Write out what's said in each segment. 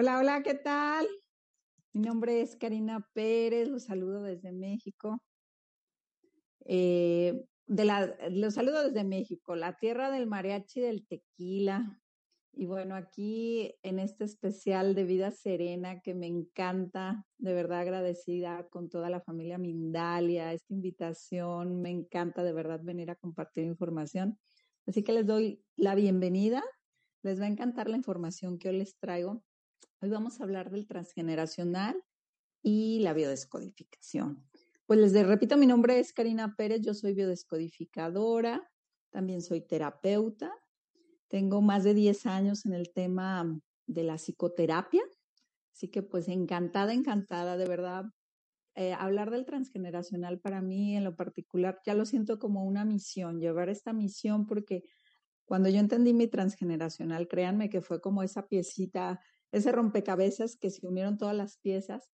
Hola, hola, ¿qué tal? Mi nombre es Karina Pérez, los saludo desde México. Eh, de los saludo desde México, la tierra del mariachi del tequila. Y bueno, aquí en este especial de vida serena que me encanta, de verdad agradecida con toda la familia Mindalia, esta invitación, me encanta de verdad venir a compartir información. Así que les doy la bienvenida. Les va a encantar la información que hoy les traigo. Hoy vamos a hablar del transgeneracional y la biodescodificación. Pues les repito, mi nombre es Karina Pérez, yo soy biodescodificadora, también soy terapeuta, tengo más de 10 años en el tema de la psicoterapia, así que pues encantada, encantada, de verdad. Eh, hablar del transgeneracional para mí en lo particular ya lo siento como una misión, llevar esta misión porque cuando yo entendí mi transgeneracional, créanme que fue como esa piecita ese rompecabezas que se unieron todas las piezas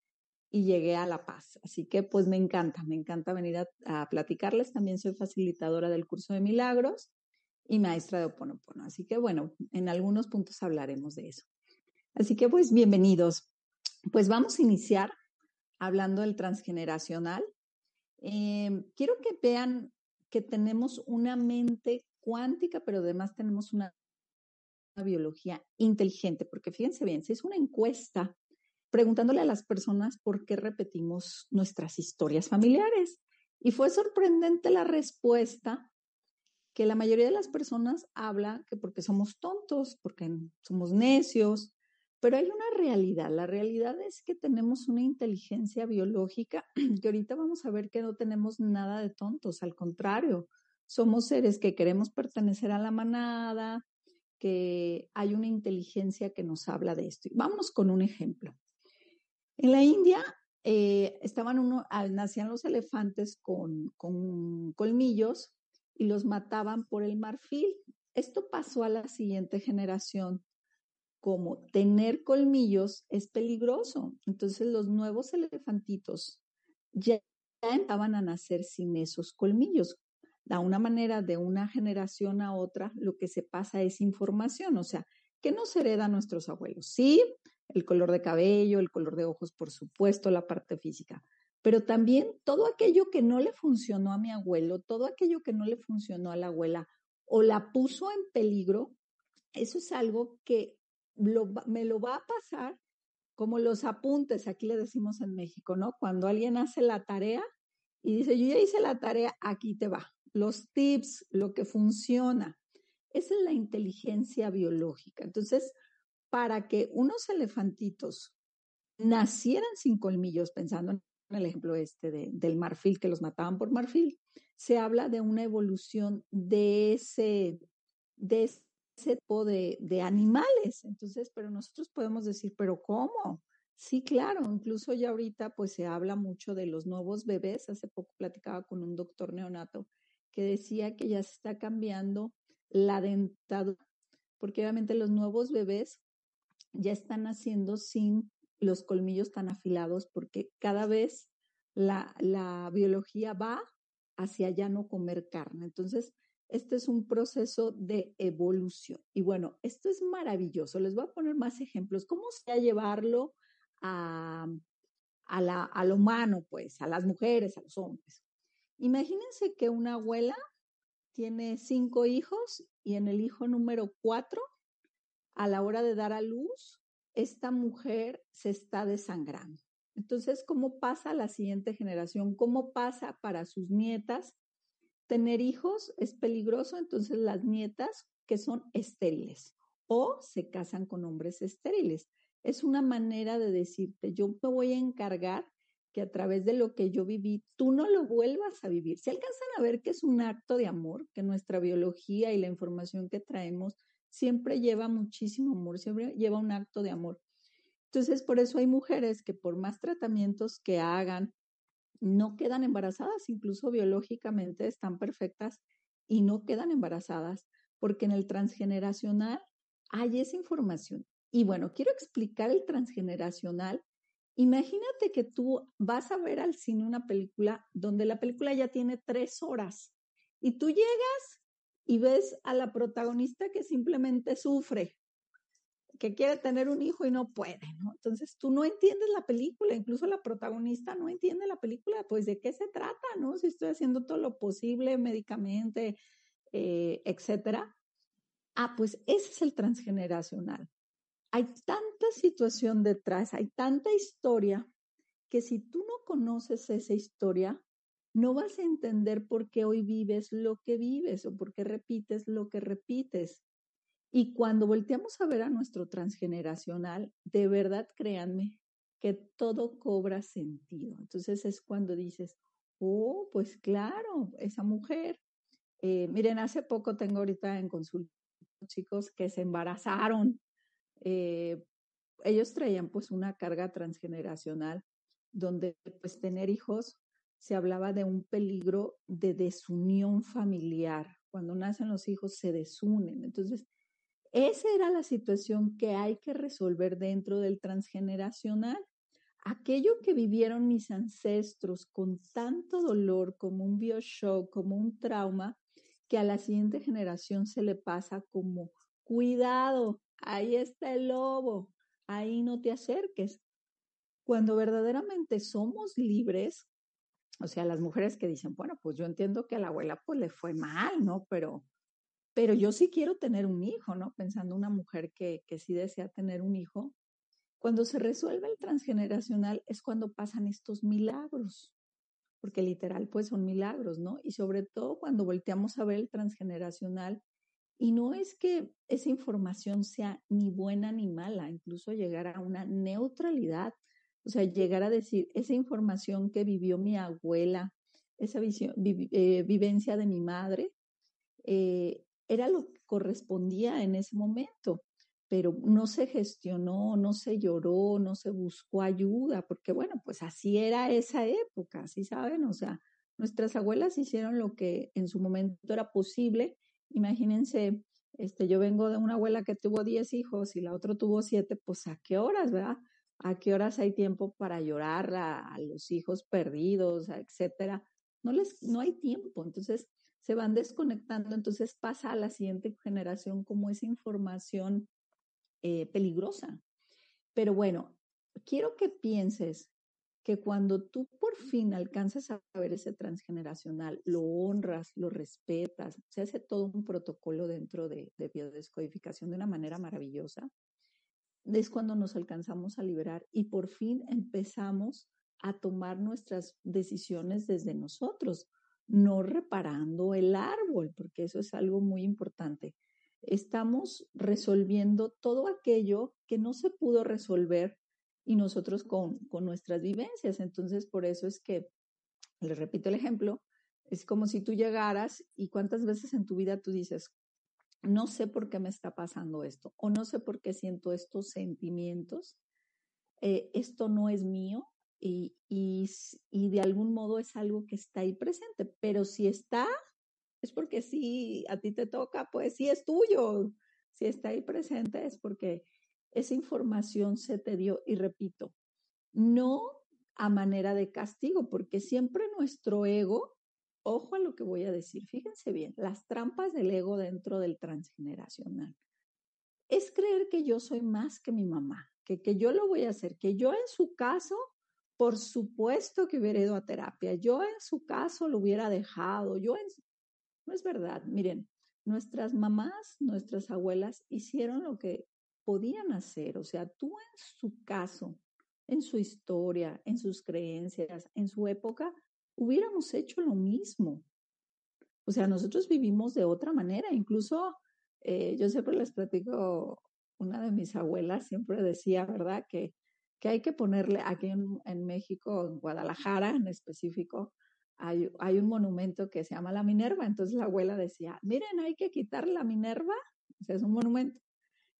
y llegué a La Paz. Así que pues me encanta, me encanta venir a, platicarles. También soy facilitadora del curso de milagros y maestra de Oponopono. Así que bueno, en algunos puntos hablaremos de eso. Así que pues bienvenidos. Pues vamos a iniciar hablando del transgeneracional. Em, quiero que vean que tenemos una mente cuántica, pero además tenemos una biología inteligente, porque fíjense bien, si es una encuesta preguntándole a las personas por qué repetimos nuestras historias familiares. Y fue sorprendente la respuesta que la mayoría de las personas habla que porque somos tontos, porque somos necios, pero hay una realidad. La realidad es que tenemos una inteligencia biológica que ahorita vamos a ver que no tenemos nada de tontos, al contrario, somos seres que queremos pertenecer a la manada, que hay una inteligencia que nos habla de esto. Vamos con un ejemplo. En la India eh, estaban uno, ah, nacían los elefantes con, con colmillos y los mataban por el marfil. Esto pasó a la siguiente generación. Como tener colmillos es peligroso. Entonces los nuevos elefantitos ya empezaban a nacer sin esos colmillos de una manera de una generación a otra, lo que se pasa es información, o sea, ¿qué nos hereda nuestros abuelos? Sí, el color de cabello, el color de ojos, por supuesto, la parte física, pero también todo aquello que no le funcionó a mi abuelo, todo aquello que no le funcionó a la abuela o la puso en peligro, eso es algo que me lo va a pasar como los apuntes, aquí le decimos en México, ¿no? Cuando alguien hace la tarea y dice, yo ya hice la tarea, aquí te va los tips, lo que funciona. Es la inteligencia biológica. Entonces, para que unos elefantitos nacieran sin colmillos, pensando en el ejemplo este del marfil, que los mataban por marfil, se habla de una evolución de ese, de ese tipo de, de animales. Entonces, pero nosotros podemos decir, pero ¿cómo? Sí, claro, incluso ya ahorita pues se habla mucho de los nuevos bebés. Hace poco platicaba con un doctor neonato que decía que ya se está cambiando la dentadura, porque obviamente los nuevos bebés ya están naciendo sin los colmillos tan afilados, porque cada vez la, la biología va hacia ya no comer carne. Entonces, este es un proceso de evolución. Y bueno, esto es maravilloso. Les voy a poner más ejemplos. ¿Cómo se a llevarlo a, a, la, a lo humano, pues, a las mujeres, a los hombres? Imagínense que una abuela tiene cinco hijos y en el hijo número cuatro, a la hora de dar a luz, esta mujer se está desangrando. Entonces, ¿cómo pasa la siguiente generación? ¿Cómo pasa para sus nietas? Tener hijos es peligroso, entonces las nietas que son estériles o se casan con hombres estériles. Es una manera de decirte, yo me voy a encargar que a través de lo que yo viví, tú no lo vuelvas a vivir. Se alcanzan a ver que es un acto de amor, que nuestra biología y la información que traemos siempre lleva muchísimo amor, siempre lleva un acto de amor. Entonces, por eso hay mujeres que por más tratamientos que hagan, no quedan embarazadas, incluso biológicamente están perfectas y no quedan embarazadas, porque en el transgeneracional hay esa información. Y bueno, quiero explicar el transgeneracional. Imagínate que tú vas a ver al cine una película donde la película ya tiene tres horas y tú llegas y ves a la protagonista que simplemente sufre, que quiere tener un hijo y no puede, ¿no? Entonces tú no entiendes la película, incluso la protagonista no entiende la película, pues de qué se trata, ¿no? Si estoy haciendo todo lo posible médicamente, eh, etcétera. Ah, pues ese es el transgeneracional. Hay tanta situación detrás, hay tanta historia, que si tú no conoces esa historia, no vas a entender por qué hoy vives lo que vives o por qué repites lo que repites. Y cuando volteamos a ver a nuestro transgeneracional, de verdad créanme que todo cobra sentido. Entonces es cuando dices, oh, pues claro, esa mujer. Eh, miren, hace poco tengo ahorita en consulta chicos que se embarazaron. Eh, ellos traían pues una carga transgeneracional donde pues tener hijos se hablaba de un peligro de desunión familiar. Cuando nacen los hijos se desunen. Entonces, esa era la situación que hay que resolver dentro del transgeneracional. Aquello que vivieron mis ancestros con tanto dolor, como un bioshock, como un trauma, que a la siguiente generación se le pasa como, cuidado, ahí está el lobo, ahí no te acerques. Cuando verdaderamente somos libres, o sea, las mujeres que dicen, bueno, pues yo entiendo que a la abuela pues le fue mal, ¿no? Pero pero yo sí quiero tener un hijo, ¿no? Pensando una mujer que, que sí desea tener un hijo. Cuando se resuelve el transgeneracional es cuando pasan estos milagros, porque literal pues son milagros, ¿no? Y sobre todo cuando volteamos a ver el transgeneracional, y no es que esa información sea ni buena ni mala, incluso llegar a una neutralidad, o sea, llegar a decir, esa información que vivió mi abuela, esa visión, eh, vivencia de mi madre, eh, era lo que correspondía en ese momento, pero no se gestionó, no se lloró, no se buscó ayuda, porque bueno, pues así era esa época, así saben, o sea, nuestras abuelas hicieron lo que en su momento era posible. Imagínense, este, yo vengo de una abuela que tuvo 10 hijos y la otra tuvo 7, pues a qué horas, ¿verdad? ¿A qué horas hay tiempo para llorar a, los hijos perdidos, etcétera? No les, no hay tiempo. Entonces, se van desconectando, entonces pasa a la siguiente generación como esa información eh, peligrosa. Pero bueno, quiero que pienses que cuando tú por fin alcanzas a ver ese transgeneracional, lo honras, lo respetas, se hace todo un protocolo dentro de, de biodescodificación de una manera maravillosa, es cuando nos alcanzamos a liberar y por fin empezamos a tomar nuestras decisiones desde nosotros no reparando el árbol, porque eso es algo muy importante. Estamos resolviendo todo aquello que no se pudo resolver y nosotros con, con nuestras vivencias. Entonces, por eso es que, les repito el ejemplo, es como si tú llegaras y cuántas veces en tu vida tú dices, no sé por qué me está pasando esto o no sé por qué siento estos sentimientos, eh, esto no es mío, y, y, de algún modo es algo que está ahí presente, pero si está, es porque si a ti te toca, pues sí es tuyo. Si está ahí presente es porque esa información se te dio y repito, no a manera de castigo, porque siempre nuestro ego, ojo a lo que voy a decir, fíjense bien, las trampas del ego dentro del transgeneracional, es creer que yo soy más que mi mamá, que, que yo lo voy a hacer, que yo en su caso por supuesto que hubiera ido a terapia. Yo en su caso lo hubiera dejado. Yo en... No es verdad. Miren, nuestras mamás, nuestras abuelas hicieron lo que podían hacer. O sea, tú en su caso, en su historia, en sus creencias, en su época, hubiéramos hecho lo mismo. O sea, nosotros vivimos de otra manera. Incluso eh, yo siempre les platico, una de mis abuelas siempre decía, ¿verdad? Que, que hay que ponerle, aquí en, en México, en Guadalajara en específico, hay, hay, un monumento que se llama la Minerva. Entonces la abuela decía, miren, hay que quitar la Minerva, o sea, es un monumento,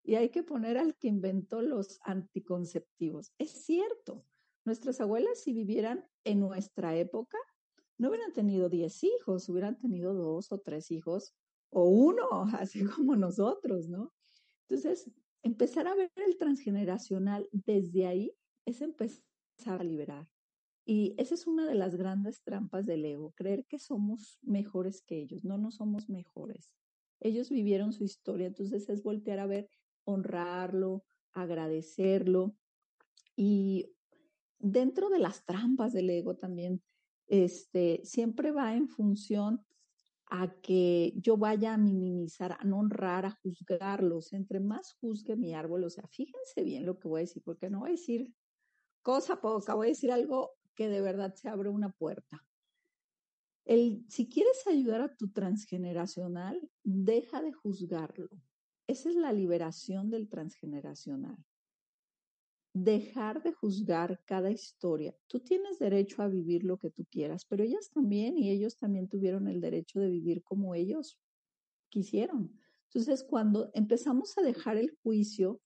y hay que poner al que inventó los anticonceptivos. Es cierto, nuestras abuelas si vivieran en nuestra época, no hubieran tenido 10 hijos, hubieran tenido dos o tres hijos o uno, así como nosotros, ¿no? Entonces, empezar a ver el transgeneracional desde ahí es empezar a liberar. Y esa es una de las grandes trampas del ego, creer que somos mejores que ellos. No, no somos mejores. Ellos vivieron su historia, entonces es voltear a ver, honrarlo, agradecerlo. Y dentro de las trampas del ego también este, siempre va en función a que yo vaya a minimizar, a no honrar, a juzgarlos. Entre más juzgue mi árbol, o sea, fíjense bien lo que voy a decir, porque no voy a decir cosa poca, voy a decir algo que de verdad se abre una puerta. El, si quieres ayudar a tu transgeneracional, deja de juzgarlo. Esa es la liberación del transgeneracional dejar de juzgar cada historia. Tú tienes derecho a vivir lo que tú quieras, pero ellas también y ellos también tuvieron el derecho de vivir como ellos quisieron. Entonces, cuando empezamos a dejar el juicio,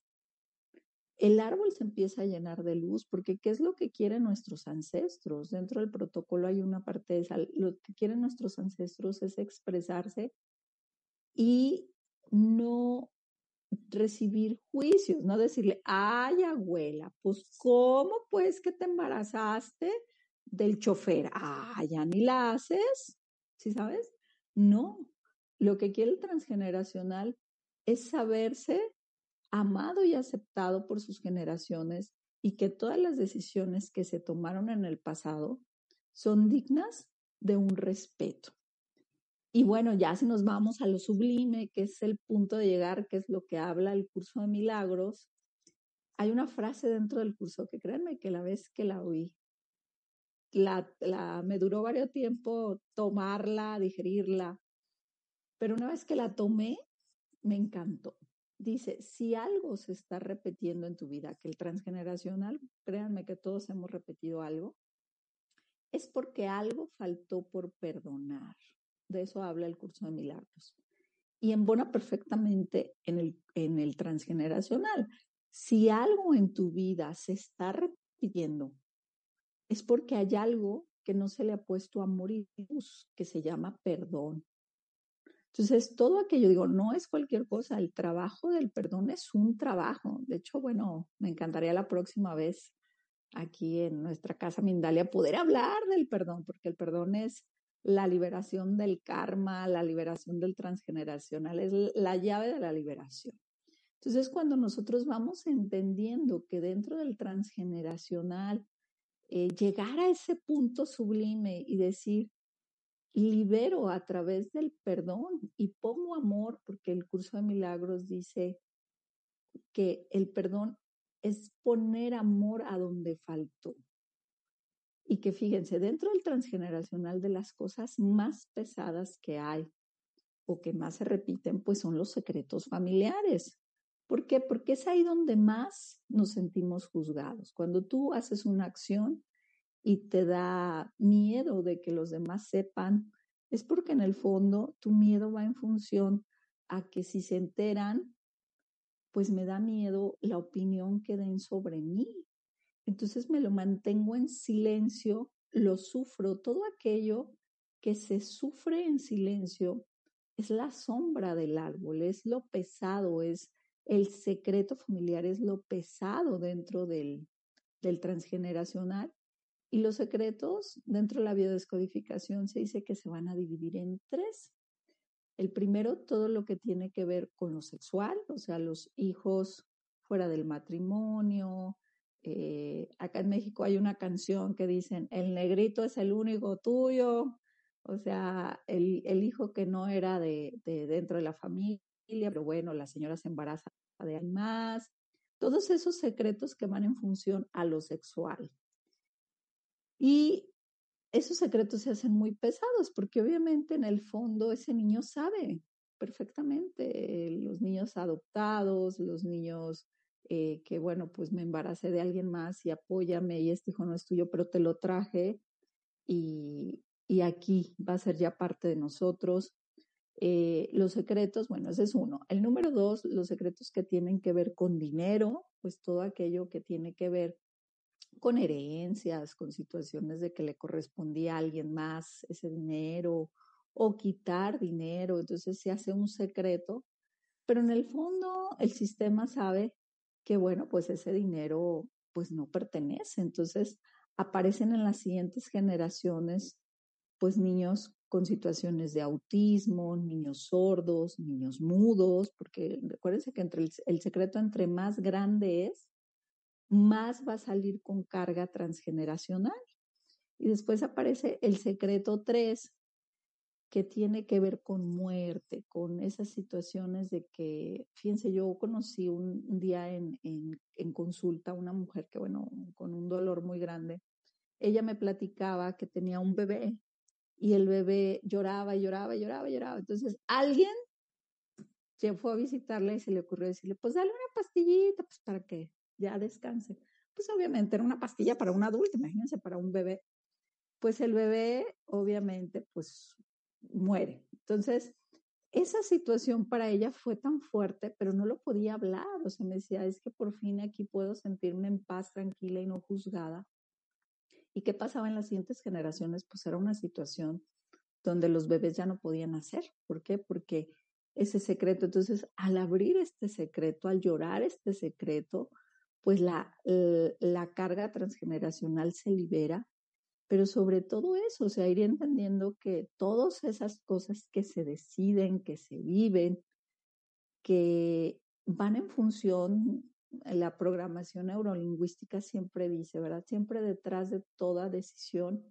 el árbol se empieza a llenar de luz, porque ¿qué es lo que quieren nuestros ancestros? Dentro del protocolo hay una parte de esa, lo que quieren nuestros ancestros es expresarse y no recibir juicios, no decirle, ay abuela, pues ¿cómo pues que te embarazaste del chofer? Ah, ya ni la haces, ¿sí sabes? No, lo que quiere el transgeneracional es saberse amado y aceptado por sus generaciones y que todas las decisiones que se tomaron en el pasado son dignas de un respeto. Y bueno, ya si nos vamos a lo sublime, que es el punto de llegar, que es lo que habla el curso de milagros, hay una frase dentro del curso que créanme que la vez que la oí, la, la, me duró varios tiempo tomarla, digerirla, pero una vez que la tomé, me encantó. Dice, si algo se está repitiendo en tu vida, que el transgeneracional, créanme que todos hemos repetido algo, es porque algo faltó por perdonar. De eso habla el curso de milagros. Y embona perfectamente en el, en el transgeneracional. Si algo en tu vida se está repitiendo, es porque hay algo que no se le ha puesto amor y luz, que se llama perdón. Entonces, todo aquello, digo, no es cualquier cosa, el trabajo del perdón es un trabajo. De hecho, bueno, me encantaría la próxima vez aquí en nuestra casa Mindalia poder hablar del perdón, porque el perdón es la liberación del karma, la liberación del transgeneracional, es la llave de la liberación. Entonces, cuando nosotros vamos entendiendo que dentro del transgeneracional, eh, llegar a ese punto sublime y decir, libero a través del perdón y pongo amor, porque el curso de milagros dice que el perdón es poner amor a donde faltó. Y que fíjense, dentro del transgeneracional de las cosas más pesadas que hay o que más se repiten, pues son los secretos familiares. ¿Por qué? Porque es ahí donde más nos sentimos juzgados. Cuando tú haces una acción y te da miedo de que los demás sepan, es porque en el fondo tu miedo va en función a que si se enteran, pues me da miedo la opinión que den sobre mí. Entonces me lo mantengo en silencio, lo sufro, todo aquello que se sufre en silencio es la sombra del árbol, es lo pesado, es el secreto familiar, es lo pesado dentro del, transgeneracional. Y los secretos dentro de la biodescodificación se dice que se van a dividir en tres. El primero, todo lo que tiene que ver con lo sexual, o sea, los hijos fuera del matrimonio, eh, acá en México hay una canción que dicen, el negrito es el único tuyo, o sea, el, el hijo que no era de, de, dentro de la familia, pero bueno, la señora se embaraza de alguien más, todos esos secretos que van en función a lo sexual. Y esos secretos se hacen muy pesados porque obviamente en el fondo ese niño sabe perfectamente, los niños adoptados, los niños eh, que, bueno, pues me embaracé de alguien más y apóyame y este hijo no es tuyo, pero te lo traje y, y aquí va a ser ya parte de nosotros. Eh, los secretos, bueno, ese es uno. El número dos, los secretos que tienen que ver con dinero, pues todo aquello que tiene que ver con herencias, con situaciones de que le correspondía a alguien más ese dinero o quitar dinero, entonces se hace un secreto, pero en el fondo el sistema sabe que, bueno, pues ese dinero pues no pertenece, entonces aparecen en las siguientes generaciones pues niños con situaciones de autismo, niños sordos, niños mudos, porque recuérdense que entre el, secreto entre más grande es, más va a salir con carga transgeneracional. Y después aparece el secreto 3, que tiene que ver con muerte, con esas situaciones de que, fíjense, yo conocí un, día en, en, en, consulta una mujer que, bueno, con un dolor muy grande, ella me platicaba que tenía un bebé y el bebé lloraba lloraba lloraba lloraba. Entonces alguien se fue a visitarla y se le ocurrió decirle, pues dale una pastillita, pues para que ya descanse. Pues obviamente era una pastilla para un adulto, imagínense, para un bebé. Pues el bebé obviamente pues muere. Entonces, esa situación para ella fue tan fuerte, pero no lo podía hablar. O sea, me decía, es que por fin aquí puedo sentirme en paz, tranquila y no juzgada. ¿Y qué pasaba en las siguientes generaciones? Pues era una situación donde los bebés ya no podían nacer. ¿Por qué? Porque ese secreto, entonces al abrir este secreto, al llorar este secreto, pues la, la carga transgeneracional se libera, pero sobre todo eso, o sea, ir entendiendo que todas esas cosas que se deciden, que se viven, que van en función la programación neurolingüística siempre dice, ¿verdad? Siempre detrás de toda decisión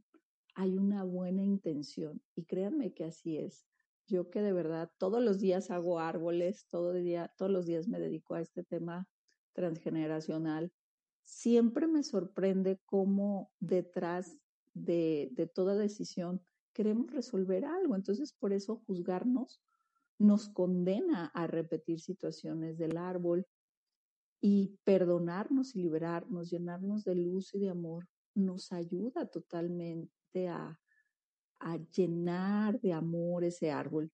hay una buena intención. Y créanme que así es. Yo que de verdad todos los días hago árboles, todos los días me dedico a este tema transgeneracional, siempre me sorprende cómo detrás de, toda decisión queremos resolver algo. Entonces, por eso juzgarnos nos condena a repetir situaciones del árbol, y perdonarnos y liberarnos, llenarnos de luz y de amor, nos ayuda totalmente a, a llenar de amor ese árbol.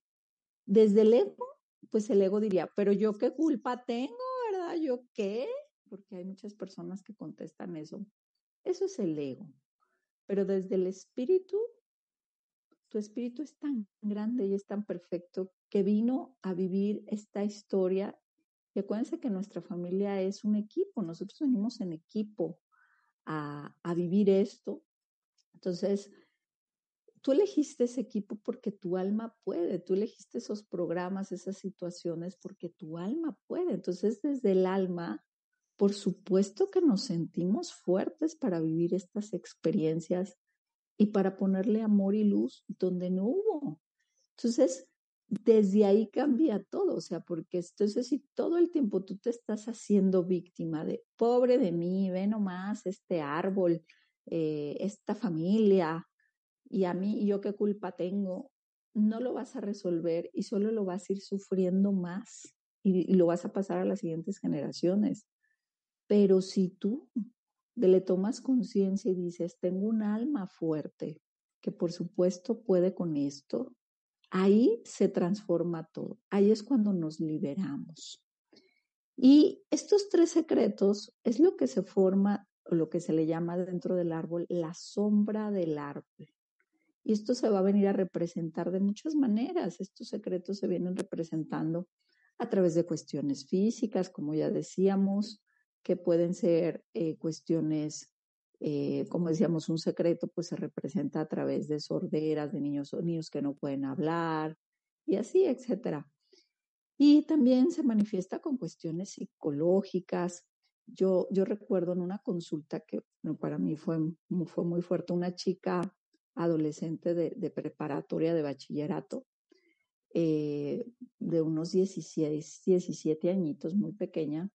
Desde el ego, pues el ego diría, pero yo qué culpa tengo, ¿verdad? ¿Yo qué? Porque hay muchas personas que contestan eso. Eso es el ego. Pero desde el espíritu, tu espíritu es tan grande y es tan perfecto que vino a vivir esta historia y acuérdense que nuestra familia es un equipo, nosotros venimos en equipo a, a vivir esto. Entonces, tú elegiste ese equipo porque tu alma puede, tú elegiste esos programas, esas situaciones porque tu alma puede. Entonces, desde el alma, por supuesto que nos sentimos fuertes para vivir estas experiencias y para ponerle amor y luz donde no hubo. Entonces, desde ahí cambia todo, o sea, porque entonces si todo el tiempo tú te estás haciendo víctima de, pobre de mí, ve nomás este árbol, eh, esta familia, y a mí, yo qué culpa tengo, no lo vas a resolver y solo lo vas a ir sufriendo más y, y lo vas a pasar a las siguientes generaciones. Pero si tú le tomas conciencia y dices, tengo un alma fuerte, que por supuesto puede con esto, Ahí se transforma todo. Ahí es cuando nos liberamos. Y estos tres secretos es lo que se forma, lo que se le llama dentro del árbol, la sombra del árbol. Y esto se va a venir a representar de muchas maneras. Estos secretos se vienen representando a través de cuestiones físicas, como ya decíamos, que pueden ser eh, cuestiones eh, como decíamos, un secreto pues se representa a través de sorderas, de niños o niños que no pueden hablar y así, etcétera. Y también se manifiesta con cuestiones psicológicas. Yo, yo recuerdo en una consulta que para mí fue, fue muy fuerte, una chica adolescente de, de preparatoria de bachillerato, eh, de unos 17, 17 añitos, muy pequeña,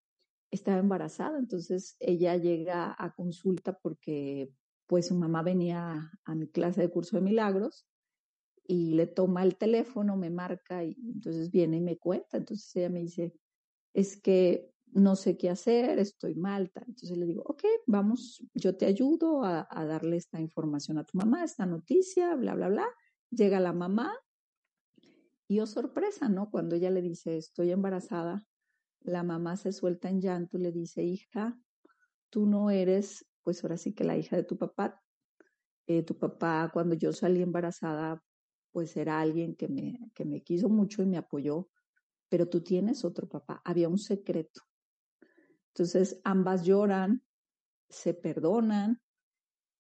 estaba embarazada, entonces ella llega a consulta porque pues su mamá venía a mi clase de curso de milagros y le toma el teléfono, me marca y entonces viene y me cuenta, entonces ella me dice, es que no sé qué hacer, estoy mal. Entonces le digo, ok, vamos, yo te ayudo a, a, darle esta información a tu mamá, esta noticia, bla, bla, bla. Llega la mamá y oh sorpresa, ¿no? Cuando ella le dice, estoy embarazada, la mamá se suelta en llanto y le dice, hija, tú no eres, pues ahora sí que la hija de tu papá. Eh, tu papá, cuando yo salí embarazada, pues era alguien que me, que me quiso mucho y me apoyó, pero tú tienes otro papá. Había un secreto. Entonces ambas lloran, se perdonan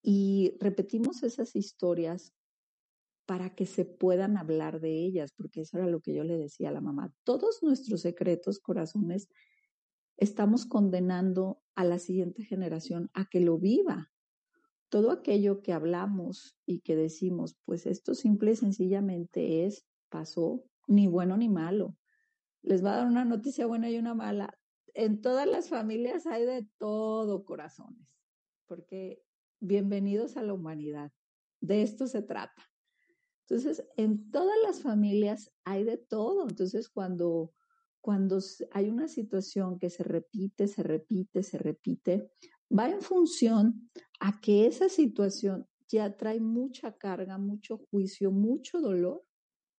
y repetimos esas historias para que se puedan hablar de ellas, porque eso era lo que yo le decía a la mamá. Todos nuestros secretos, corazones, estamos condenando a la siguiente generación a que lo viva. Todo aquello que hablamos y que decimos, pues esto simple y sencillamente es, pasó, ni bueno ni malo. Les va a dar una noticia buena y una mala en todas las familias hay de todo, corazones, porque bienvenidos a la humanidad. De esto se trata. Entonces, en todas las familias hay de todo. Entonces, cuando, cuando hay una situación que se repite, se repite, se repite, va en función a que esa situación ya trae mucha carga, mucho juicio, mucho dolor,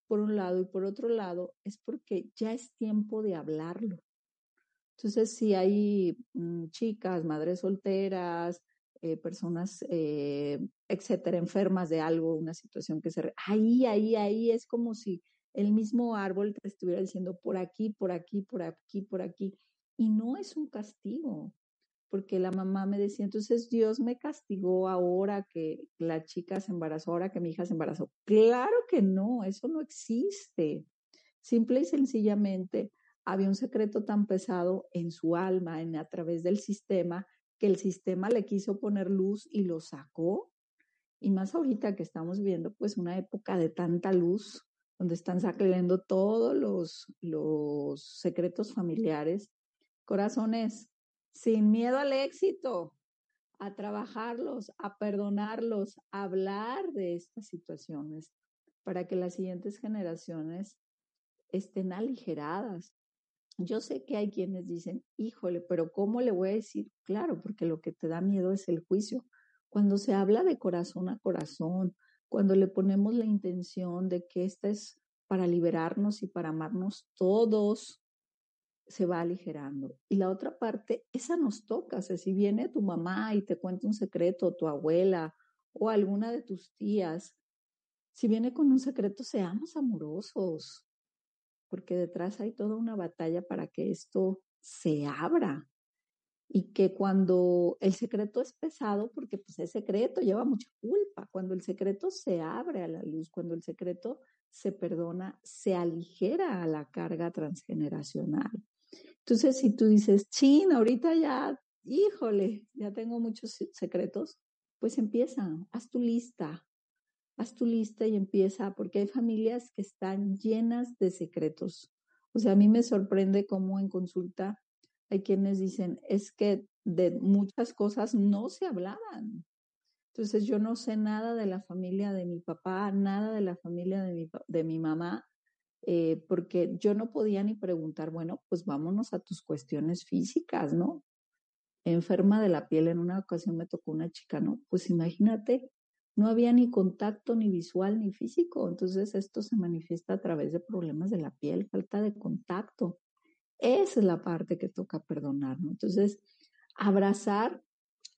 por un lado, y por otro lado, es porque ya es tiempo de hablarlo. Entonces, si hay mm, chicas, madres solteras, eh, personas, eh, etcétera, enfermas de algo, una situación que se... Ahí, ahí, ahí es como si el mismo árbol estuviera diciendo por aquí, por aquí, por aquí, por aquí. Y no es un castigo, porque la mamá me decía, entonces Dios me castigó ahora que la chica se embarazó, ahora que mi hija se embarazó. Claro que no, eso no existe. Simple y sencillamente había un secreto tan pesado en su alma, en, a través del sistema, que el sistema le quiso poner luz y lo sacó. Y más ahorita que estamos viendo pues una época de tanta luz, donde están saliendo todos los, los secretos familiares. Corazones, sin miedo al éxito, a trabajarlos, a perdonarlos, a hablar de estas situaciones para que las siguientes generaciones estén aligeradas, yo sé que hay quienes dicen, híjole, pero ¿cómo le voy a decir? Claro, porque lo que te da miedo es el juicio. Cuando se habla de corazón a corazón, cuando le ponemos la intención de que esta es para liberarnos y para amarnos todos, se va aligerando. Y la otra parte, esa nos toca. O sea, si viene tu mamá y te cuenta un secreto, tu abuela o alguna de tus tías, si viene con un secreto, seamos amorosos, porque detrás hay toda una batalla para que esto se abra y que cuando el secreto es pesado, porque pues es secreto, lleva mucha culpa, cuando el secreto se abre a la luz, cuando el secreto se perdona, se aligera a la carga transgeneracional. Entonces, si tú dices, chin, ahorita ya, híjole, ya tengo muchos secretos, pues empieza, haz tu lista, haz tu lista y empieza, porque hay familias que están llenas de secretos. O sea, a mí me sorprende cómo en consulta hay quienes dicen, es que de muchas cosas no se hablaban. Entonces yo no sé nada de la familia de mi papá, nada de la familia de mi, de mi mamá, eh, porque yo no podía ni preguntar, bueno, pues vámonos a tus cuestiones físicas, ¿no? Enferma de la piel, en una ocasión me tocó una chica, ¿no? Pues imagínate no había ni contacto ni visual ni físico, entonces esto se manifiesta a través de problemas de la piel, falta de contacto. Esa es la parte que toca perdonar, Entonces, abrazar,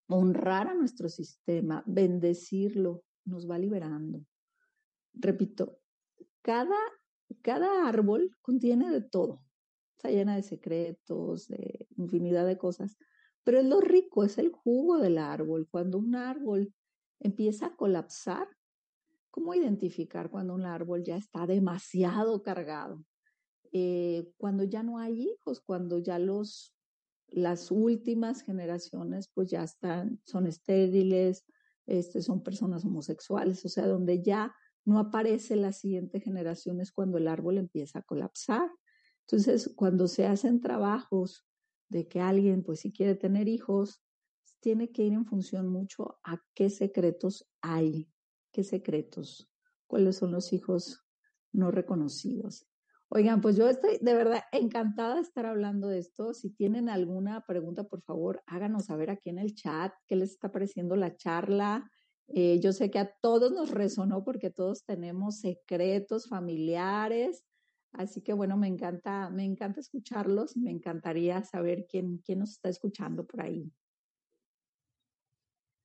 honrar a nuestro sistema, bendecirlo, nos va liberando. Repito, cada, cada árbol contiene de todo, está llena de secretos, de infinidad de cosas, pero es lo rico, es el jugo del árbol. Cuando un árbol empieza a colapsar. ¿Cómo identificar cuando un árbol ya está demasiado cargado? Eh, cuando ya no hay hijos, cuando ya los, las últimas generaciones pues ya están, son estériles, este, son personas homosexuales, o sea, donde ya no aparece la siguiente generación es cuando el árbol empieza a colapsar. Entonces, cuando se hacen trabajos de que alguien, pues si quiere tener hijos, tiene que ir en función mucho a qué secretos hay, qué secretos, cuáles son los hijos no reconocidos. Oigan, pues yo estoy de verdad encantada de estar hablando de esto. Si tienen alguna pregunta, por favor, háganos saber aquí en el chat qué les está pareciendo la charla. Eh, yo sé que a todos nos resonó porque todos tenemos secretos familiares. Así que bueno, me encanta, me encanta escucharlos y me encantaría saber quién, quién nos está escuchando por ahí.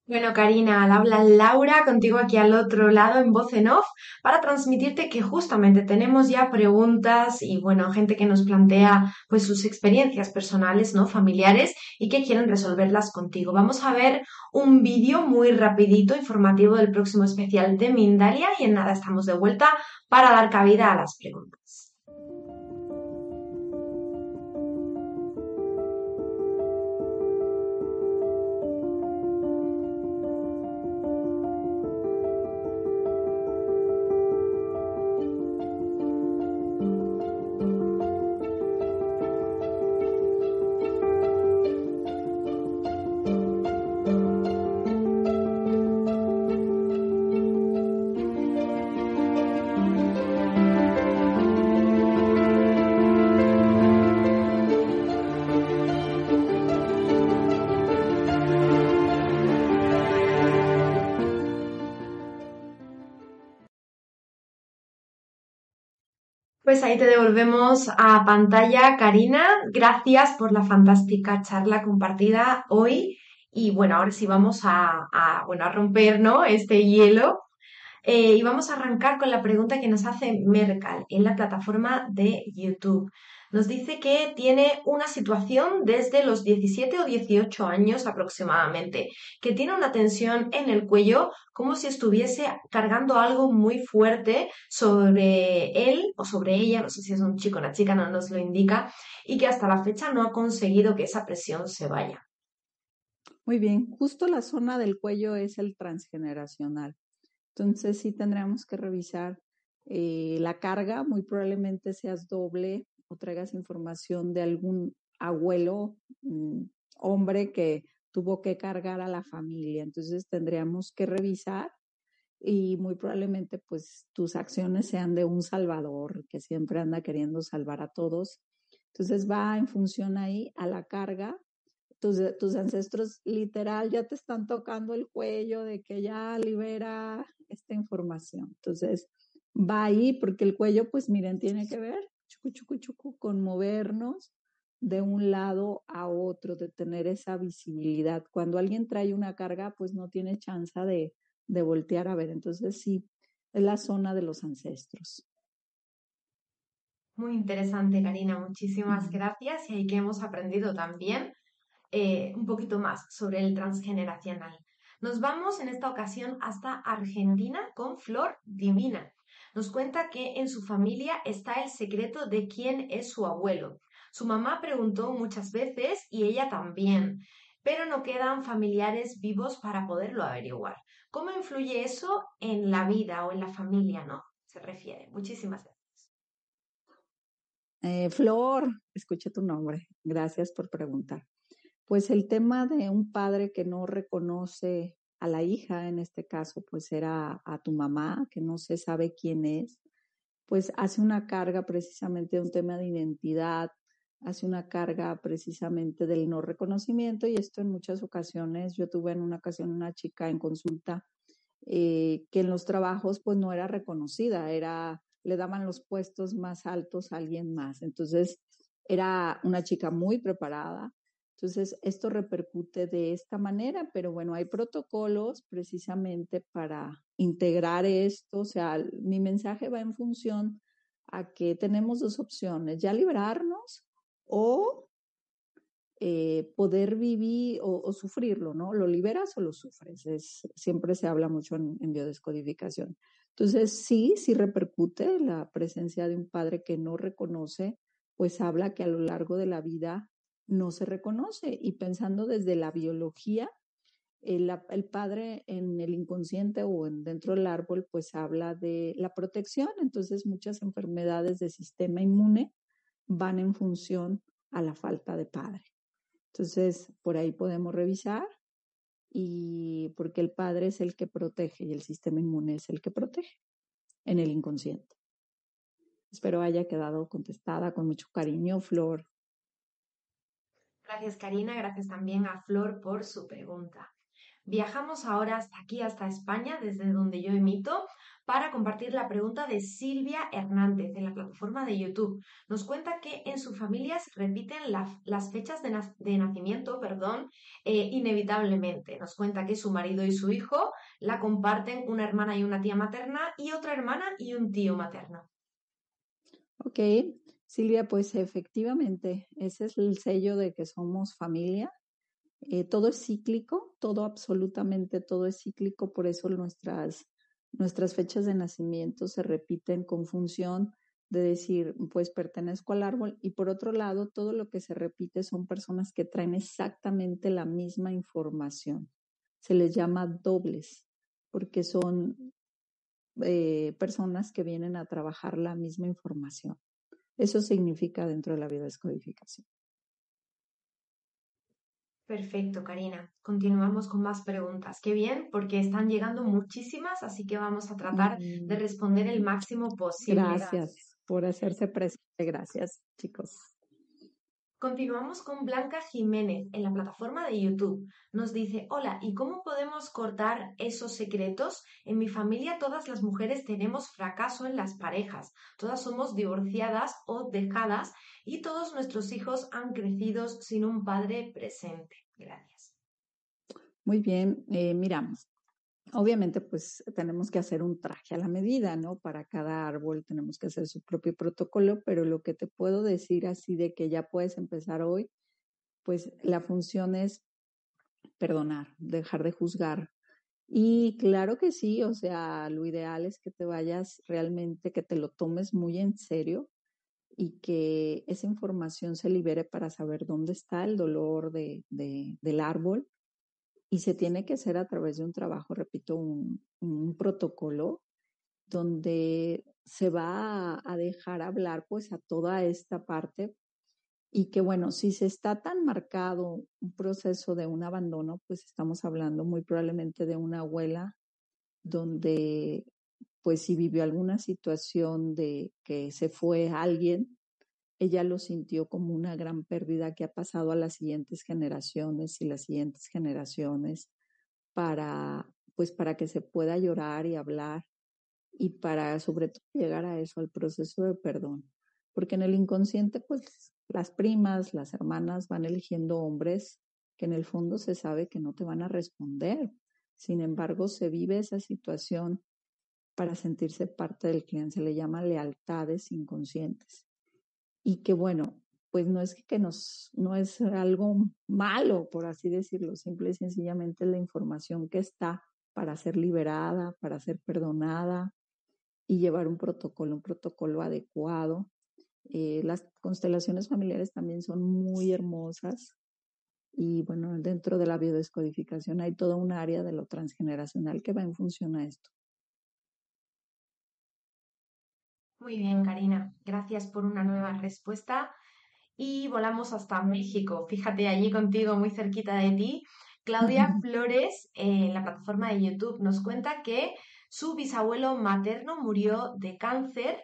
Bueno, Karina, al habla Laura, contigo aquí al otro lado en voz en off, para transmitirte que justamente tenemos ya preguntas y bueno, gente que nos plantea pues sus experiencias personales, ¿no? Familiares y que quieren resolverlas contigo. Vamos a ver un vídeo muy rapidito, informativo del próximo especial de Mindalia y en nada estamos de vuelta para dar cabida a las preguntas. Ahí te devolvemos a pantalla, Karina. Gracias por la fantástica charla compartida hoy. Y bueno, ahora sí vamos a, bueno, a romper ¿no? este hielo. Eh, y vamos a arrancar con la pregunta que nos hace Mercal en la plataforma de YouTube. Nos dice que tiene una situación desde los 17 o 18 años aproximadamente, que tiene una tensión en el cuello como si estuviese cargando algo muy fuerte sobre él o sobre ella, no sé si es un chico o una chica, no nos lo indica, y que hasta la fecha no ha conseguido que esa presión se vaya. Muy bien, justo la zona del cuello es el transgeneracional. Entonces sí tendríamos que revisar eh, la carga, muy probablemente seas doble o traigas información de algún abuelo, mm, hombre que tuvo que cargar a la familia. Entonces tendríamos que revisar y muy probablemente pues tus acciones sean de un salvador que siempre anda queriendo salvar a todos. Entonces va en función ahí a la carga. Tus, tus ancestros literal ya te están tocando el cuello de que ya libera esta información. Entonces va ahí porque el cuello pues miren tiene que ver chucu, chucu, chucu, con movernos de un lado a otro, de tener esa visibilidad. Cuando alguien trae una carga, pues no tiene chance de, de voltear a ver. Entonces sí, es la zona de los ancestros. Muy interesante, Karina. Muchísimas gracias. Y ahí que hemos aprendido también eh, un poquito más sobre el transgeneracional. Nos vamos en esta ocasión hasta Argentina con Flor Divina nos cuenta que en su familia está el secreto de quién es su abuelo. Su mamá preguntó muchas veces y ella también, pero no quedan familiares vivos para poderlo averiguar. ¿Cómo influye eso en la vida o en la familia, no? Se refiere. Muchísimas gracias. Eh, Flor, escuché tu nombre. Gracias por preguntar. Pues el tema de un padre que no reconoce a la hija, en este caso, pues era a tu mamá, que no se sabe quién es, pues hace una carga precisamente de un tema de identidad, hace una carga precisamente del no reconocimiento y esto en muchas ocasiones, yo tuve en una ocasión una chica en consulta eh, que en los trabajos pues no era reconocida, era, le daban los puestos más altos a alguien más. Entonces era una chica muy preparada, entonces, esto repercute de esta manera, pero bueno, hay protocolos precisamente para integrar esto. O sea, mi mensaje va en función a que tenemos dos opciones, ya librarnos o eh, poder vivir o, sufrirlo, ¿no? Lo liberas o lo sufres. Es, siempre se habla mucho en, en biodescodificación. Entonces, sí, sí repercute la presencia de un padre que no reconoce, pues habla que a lo largo de la vida no se reconoce. Y pensando desde la biología, el, padre en el inconsciente o en, dentro del árbol, pues habla de la protección. Entonces, muchas enfermedades del sistema inmune van en función a la falta de padre. Entonces, por ahí podemos revisar y porque el padre es el que protege y el sistema inmune es el que protege en el inconsciente. Espero haya quedado contestada con mucho cariño, Flor. Gracias, Karina. Gracias también a Flor por su pregunta. Viajamos ahora hasta aquí, hasta España, desde donde yo emito, para compartir la pregunta de Silvia Hernández en la plataforma de YouTube. Nos cuenta que en su familia se repiten las fechas de, nacimiento perdón, eh, inevitablemente. Nos cuenta que su marido y su hijo la comparten una hermana y una tía materna y otra hermana y un tío materno. Ok, Silvia, pues efectivamente, ese es el sello de que somos familia. Eh, todo es cíclico, todo absolutamente todo es cíclico, por eso nuestras Nuestras fechas de nacimiento se repiten con función de decir, pues pertenezco al árbol y por otro lado, todo lo que se repite son personas que traen exactamente la misma información. Se les llama dobles porque son eh, personas que vienen a trabajar la misma información. Eso significa dentro de la biodescodificación. Perfecto, Karina. Continuamos con más preguntas. Qué bien, porque están llegando muchísimas, así que vamos a tratar de responder el máximo posible. Gracias por hacerse presente. Gracias, chicos. Continuamos con Blanca Jiménez en la plataforma de YouTube. Nos dice, hola, ¿y cómo podemos cortar esos secretos? En mi familia todas las mujeres tenemos fracaso en las parejas, todas somos divorciadas o dejadas y todos nuestros hijos han crecido sin un padre presente. Gracias. Muy bien, eh, miramos. Obviamente, pues tenemos que hacer un traje a la medida, ¿no? Para cada árbol tenemos que hacer su propio protocolo, pero lo que te puedo decir así de que ya puedes empezar hoy, pues la función es perdonar, dejar de juzgar. Y claro que sí, o sea, lo ideal es que te vayas realmente, que te lo tomes muy en serio, y que esa información se libere para saber dónde está el dolor de, del árbol. Y se tiene que hacer a través de un trabajo, repito, un, protocolo donde se va a, dejar hablar pues a toda esta parte y que bueno, si se está tan marcado un proceso de un abandono, pues estamos hablando muy probablemente de una abuela donde pues si vivió alguna situación de que se fue alguien, ella lo sintió como una gran pérdida que ha pasado a las siguientes generaciones y las siguientes generaciones para, pues para que se pueda llorar y hablar y para sobre todo llegar a eso, al proceso de perdón. Porque en el inconsciente, pues las primas, las hermanas van eligiendo hombres que en el fondo se sabe que no te van a responder. Sin embargo, se vive esa situación para sentirse parte del cliente. Se le llama lealtades inconscientes. Y que bueno, pues no es que nos, no es algo malo, por así decirlo, simple y sencillamente la información que está para ser liberada, para ser perdonada y llevar un protocolo, un protocolo adecuado. Eh, las constelaciones familiares también son muy hermosas y bueno, dentro de la biodescodificación hay toda un área de lo transgeneracional que va en función a esto. Muy bien, Karina. Gracias por una nueva respuesta. Y volamos hasta México. Fíjate, allí contigo, muy cerquita de ti. Claudia Flores, en la plataforma de YouTube, nos cuenta que su bisabuelo materno murió de cáncer.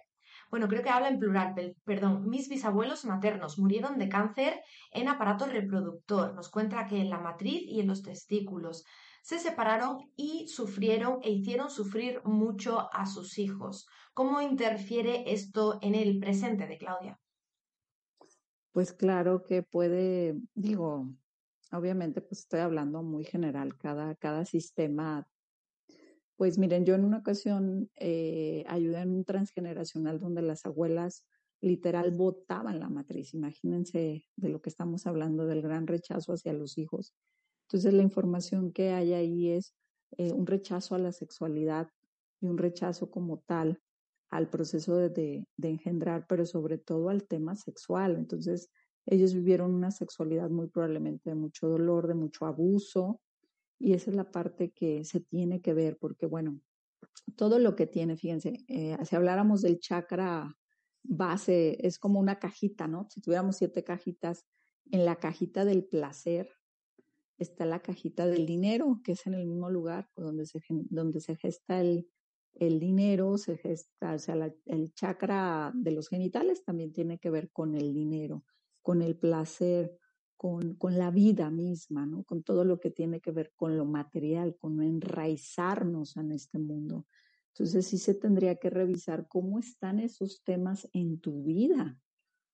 Bueno, creo que habla en plural, perdón. Mis bisabuelos maternos murieron de cáncer en aparato reproductor. Nos cuenta que en la matriz y en los testículos se separaron y sufrieron e hicieron sufrir mucho a sus hijos. ¿Cómo interfiere esto en el presente de Claudia? Pues claro que puede, digo, obviamente pues estoy hablando muy general, cada, cada sistema. Pues miren, yo en una ocasión eh, ayudé en un transgeneracional donde las abuelas literal botaban la matriz. Imagínense de lo que estamos hablando, del gran rechazo hacia los hijos. Entonces la información que hay ahí es eh, un rechazo a la sexualidad y un rechazo como tal al proceso de, engendrar, pero sobre todo al tema sexual. Entonces, ellos vivieron una sexualidad muy probablemente de mucho dolor, de mucho abuso, y esa es la parte que se tiene que ver, porque bueno, todo lo que tiene, fíjense, eh, si habláramos del chakra base, es como una cajita, ¿no? Si tuviéramos siete cajitas, En la cajita del placer está la cajita del dinero, que es en el mismo lugar donde se, donde se gesta el, el dinero, se gesta, o sea, el chakra de los genitales también tiene que ver con el dinero, con el placer, con, con, la vida misma, ¿no? Con todo lo que tiene que ver con lo material, con enraizarnos en este mundo. Entonces sí se tendría que revisar cómo están esos temas en tu vida,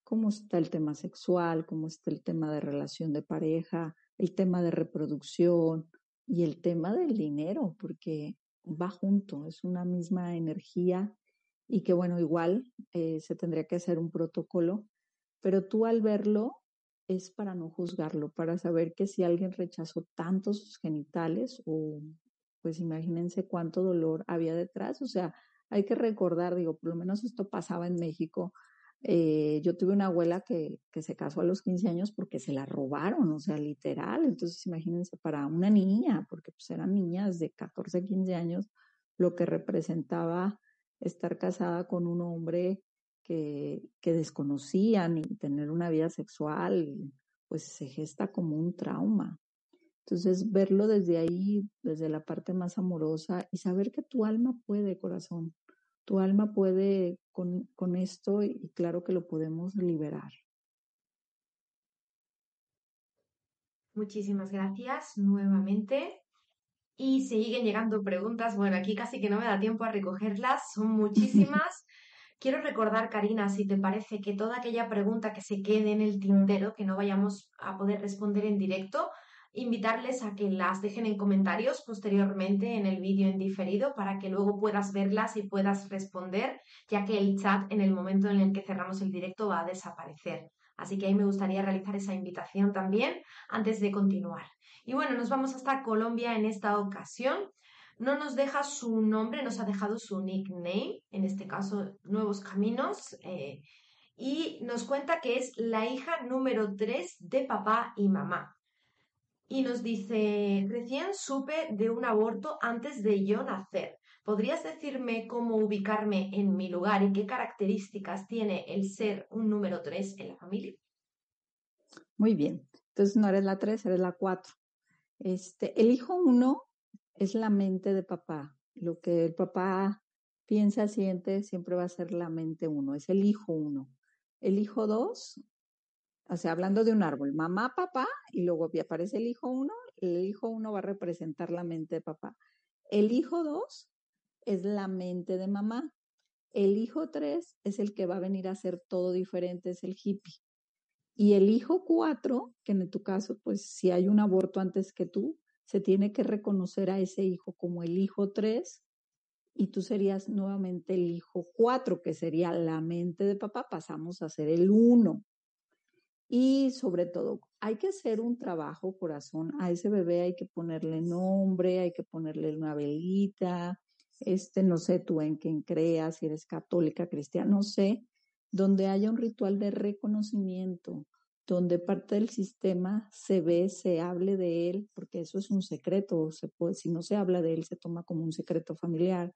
cómo está el tema sexual, cómo está el tema de relación de pareja, el tema de reproducción y el tema del dinero, porque va junto, es una misma energía y que bueno, igual eh, se tendría que hacer un protocolo, pero tú al verlo es para no juzgarlo, para saber que si alguien rechazó tanto sus genitales o pues imagínense cuánto dolor había detrás, o sea, hay que recordar, digo, por lo menos esto pasaba en México, eh, yo tuve una abuela que, que, se casó a los 15 años porque se la robaron, o sea, literal. Entonces, imagínense, para una niña, porque pues eran niñas de 14, 15 años, lo que representaba estar casada con un hombre que, que desconocían y tener una vida sexual, pues se gesta como un trauma. Entonces, verlo desde ahí, desde la parte más amorosa y saber que tu alma puede, corazón, tu alma puede con, con esto y claro que lo podemos liberar. Muchísimas gracias nuevamente. Y siguen llegando preguntas. Bueno, aquí casi que no me da tiempo a recogerlas. Son muchísimas. Quiero recordar, Karina, si te parece, que toda aquella pregunta que se quede en el tintero, que no vayamos a poder responder en directo, invitarles a que las dejen en comentarios posteriormente en el vídeo en diferido para que luego puedas verlas y puedas responder, ya que el chat en el momento en el que cerramos el directo va a desaparecer. Así que ahí me gustaría realizar esa invitación también antes de continuar. Y bueno, nos vamos hasta Colombia en esta ocasión. No nos deja su nombre, nos ha dejado su nickname, en este caso Nuevos Caminos, eh, y nos cuenta que es la hija número 3 de papá y mamá y nos dice, recién supe de un aborto antes de yo nacer. ¿Podrías decirme cómo ubicarme en mi lugar y qué características tiene el ser un número 3 en la familia? Muy bien. Entonces no eres la 3, eres la 4. Este, el hijo 1 es la mente de papá. Lo que el papá piensa, siente, siempre va a ser la mente 1. Es el hijo 1. El hijo 2 o sea, hablando de un árbol, mamá, papá, y luego aparece el hijo uno, el hijo uno va a representar la mente de papá. El hijo dos es la mente de mamá. El hijo tres es el que va a venir a hacer todo diferente, es el hippie. Y el hijo cuatro, que en tu caso, pues si hay un aborto antes que tú, se tiene que reconocer a ese hijo como el hijo tres y tú serías nuevamente el hijo cuatro, que sería la mente de papá, pasamos a ser el uno. Y sobre todo, hay que hacer un trabajo, corazón. A ese bebé hay que ponerle nombre, hay que ponerle una velita. Este, no sé tú en quién creas, si eres católica, cristiana, no sé, donde haya un ritual de reconocimiento, donde parte del sistema se ve, se hable de él, porque eso es un secreto, se puede, si no se habla de él, se toma como un secreto familiar,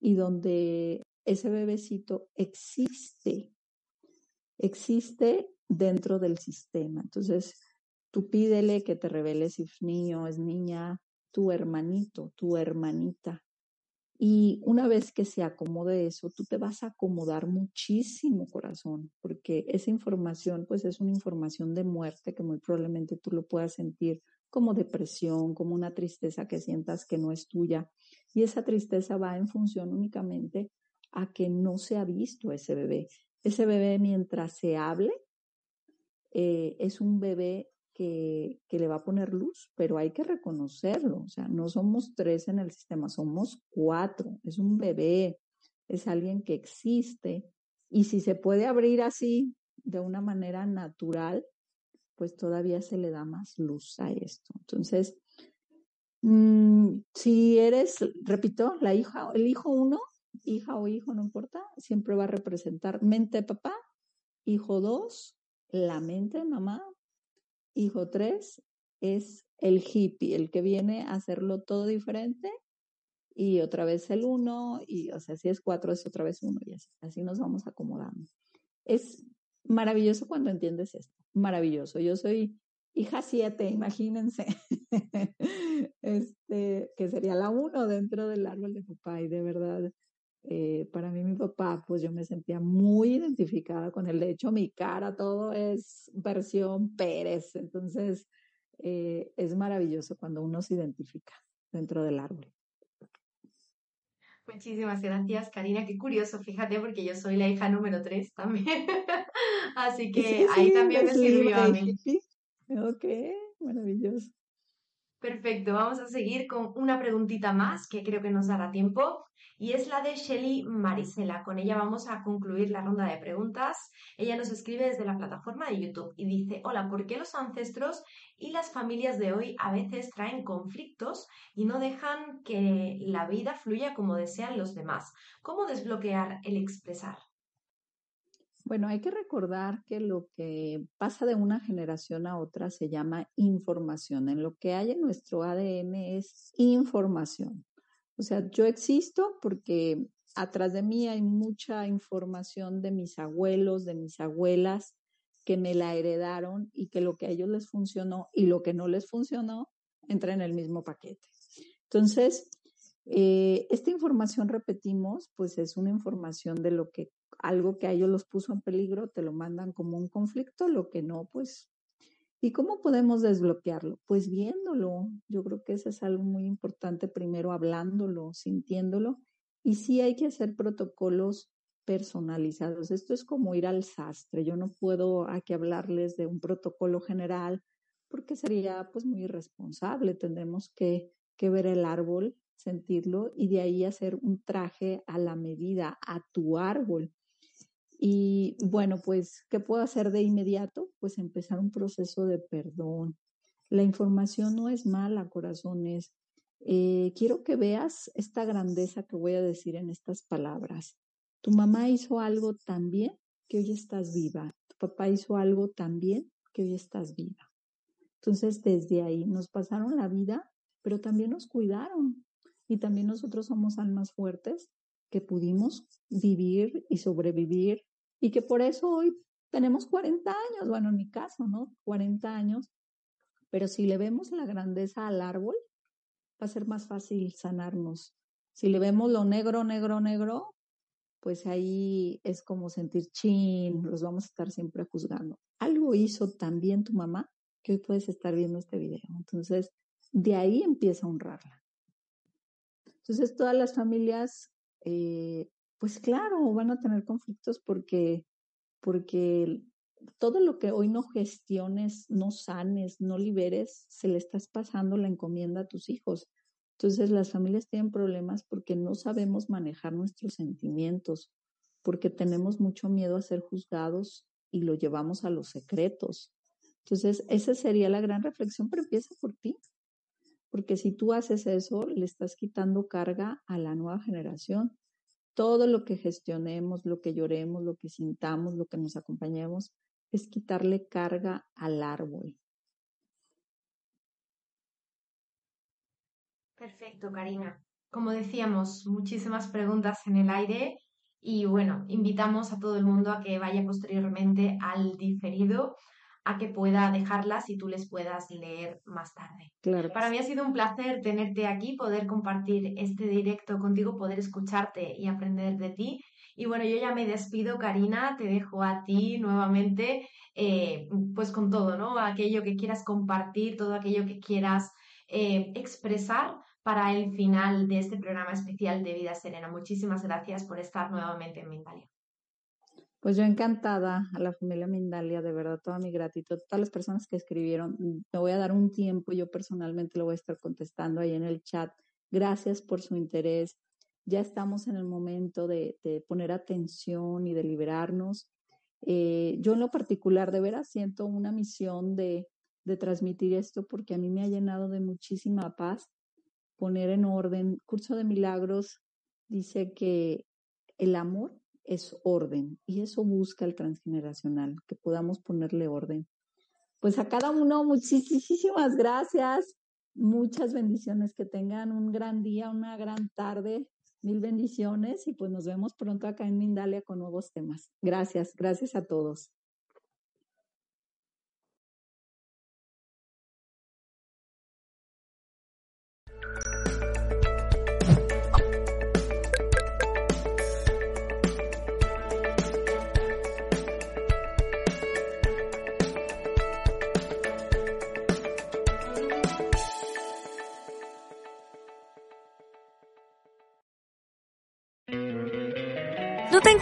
y donde ese bebecito existe, existe dentro del sistema. Entonces, tú pídele que te revele si es niño, es niña, tu hermanito, tu hermanita. Y una vez que se acomode eso, tú te vas a acomodar muchísimo, corazón, porque esa información, pues es una información de muerte que muy probablemente tú lo puedas sentir como depresión, como una tristeza que sientas que no es tuya. Y esa tristeza va en función únicamente a que no se ha visto ese bebé. Ese bebé mientras se hable, eh, es un bebé que, que, le va a poner luz, pero hay que reconocerlo. O sea, no somos tres en el sistema, somos cuatro. Es un bebé, es alguien que existe. Y si se puede abrir así, de una manera natural, pues todavía se le da más luz a esto. Entonces, mmm, si eres, repito, la hija, el hijo uno, hija o hijo, no importa, siempre va a representar mente papá, hijo dos, la mente mamá. Hijo tres es el hippie, el que viene a hacerlo todo diferente. Y otra vez el uno, y o sea, si es cuatro, es otra vez uno, y así, así nos vamos acomodando. Es maravilloso cuando entiendes esto. maravilloso. Yo soy hija siete, imagínense, este, que sería la uno dentro del árbol de papá y de verdad, eh, para mí mi papá, pues yo me sentía muy identificada con él. De hecho, mi cara, todo es versión Pérez. Entonces, eh, es maravilloso cuando uno se identifica dentro del árbol. Muchísimas gracias, Karina. Qué curioso, fíjate, porque yo soy la hija número tres también. Así que ahí también me sirvió a mí. Ok, maravilloso. Perfecto, vamos a seguir con una preguntita más que creo que nos dará tiempo y es la de Shelly Marisela. Con ella vamos a concluir la ronda de preguntas. Ella nos escribe desde la plataforma de YouTube y dice, hola, ¿por qué los ancestros y las familias de hoy a veces traen conflictos y no dejan que la vida fluya como desean los demás? ¿Cómo desbloquear el expresar? Bueno, hay que recordar que lo que pasa de una generación a otra se llama información. En lo que hay en nuestro ADN es información. O sea, yo existo porque atrás de mí hay mucha información de mis abuelos, de mis abuelas, que me la heredaron y que lo que a ellos les funcionó y lo que no les funcionó entra en el mismo paquete. Entonces, eh, esta información, repetimos, pues es una información de lo que algo que a ellos los puso en peligro, te lo mandan como un conflicto, lo que no, pues. ¿Y cómo podemos desbloquearlo? Pues viéndolo. Yo creo que eso es algo muy importante, primero hablándolo, sintiéndolo. Y sí hay que hacer protocolos personalizados. Esto es como ir al sastre. Yo no puedo aquí hablarles de un protocolo general porque sería pues muy irresponsable. Tendremos que, que ver el árbol, sentirlo y de ahí hacer un traje a la medida, a tu árbol. Y bueno, pues, ¿qué puedo hacer de inmediato? Pues empezar un proceso de perdón. La información no es mala, corazones. Eh, quiero que veas esta grandeza que voy a decir en estas palabras. Tu mamá hizo algo también que hoy estás viva. Tu papá hizo algo también que hoy estás viva. Entonces, desde ahí nos pasaron la vida, pero también nos cuidaron. Y también nosotros somos almas fuertes que pudimos vivir y sobrevivir y que por eso hoy tenemos 40 años, bueno, en mi caso, ¿no? 40 años, pero si le vemos la grandeza al árbol, va a ser más fácil sanarnos. Si le vemos lo negro, negro, negro, pues ahí es como sentir chin, los vamos a estar siempre juzgando. Algo hizo también tu mamá que hoy puedes estar viendo este video. Entonces, de ahí empieza a honrarla. Entonces, todas las familias eh, pues claro, van a tener conflictos porque, porque todo lo que hoy no gestiones, no sanes, no liberes, se le estás pasando la encomienda a tus hijos. Entonces las familias tienen problemas porque no sabemos manejar nuestros sentimientos, porque tenemos mucho miedo a ser juzgados y lo llevamos a los secretos. Entonces, esa sería la gran reflexión, pero empieza por ti. Porque si tú haces eso, le estás quitando carga a la nueva generación todo lo que gestionemos, lo que lloremos, lo que sintamos, lo que nos acompañemos, es quitarle carga al árbol. Perfecto, Karina. Como decíamos, muchísimas preguntas en el aire y bueno, invitamos a todo el mundo a que vaya posteriormente al diferido a que pueda dejarlas y tú les puedas leer más tarde. Claro. Para mí ha sido un placer tenerte aquí, poder compartir este directo contigo, poder escucharte y aprender de ti. Y bueno, yo ya me despido, Karina, te dejo a ti nuevamente, eh, pues con todo, ¿no? Aquello que quieras compartir, todo aquello que quieras eh, expresar para el final de este programa especial de Vida Serena. Muchísimas gracias por estar nuevamente en Mindalia. Pues yo encantada a la familia Mindalia, de verdad, toda mi gratitud, todas las personas que escribieron, me voy a dar un tiempo, yo personalmente lo voy a estar contestando ahí en el chat. Gracias por su interés. Ya estamos en el momento de, poner atención y de liberarnos. Eh, yo en lo particular, de veras, siento una misión de, de transmitir esto porque a mí me ha llenado de muchísima paz poner en orden. Curso de Milagros dice que el amor es orden y eso busca el transgeneracional, que podamos ponerle orden. Pues a cada uno muchísimas gracias, muchas bendiciones, que tengan un gran día, una gran tarde, mil bendiciones y pues nos vemos pronto acá en Mindalia con nuevos temas. Gracias, gracias a todos.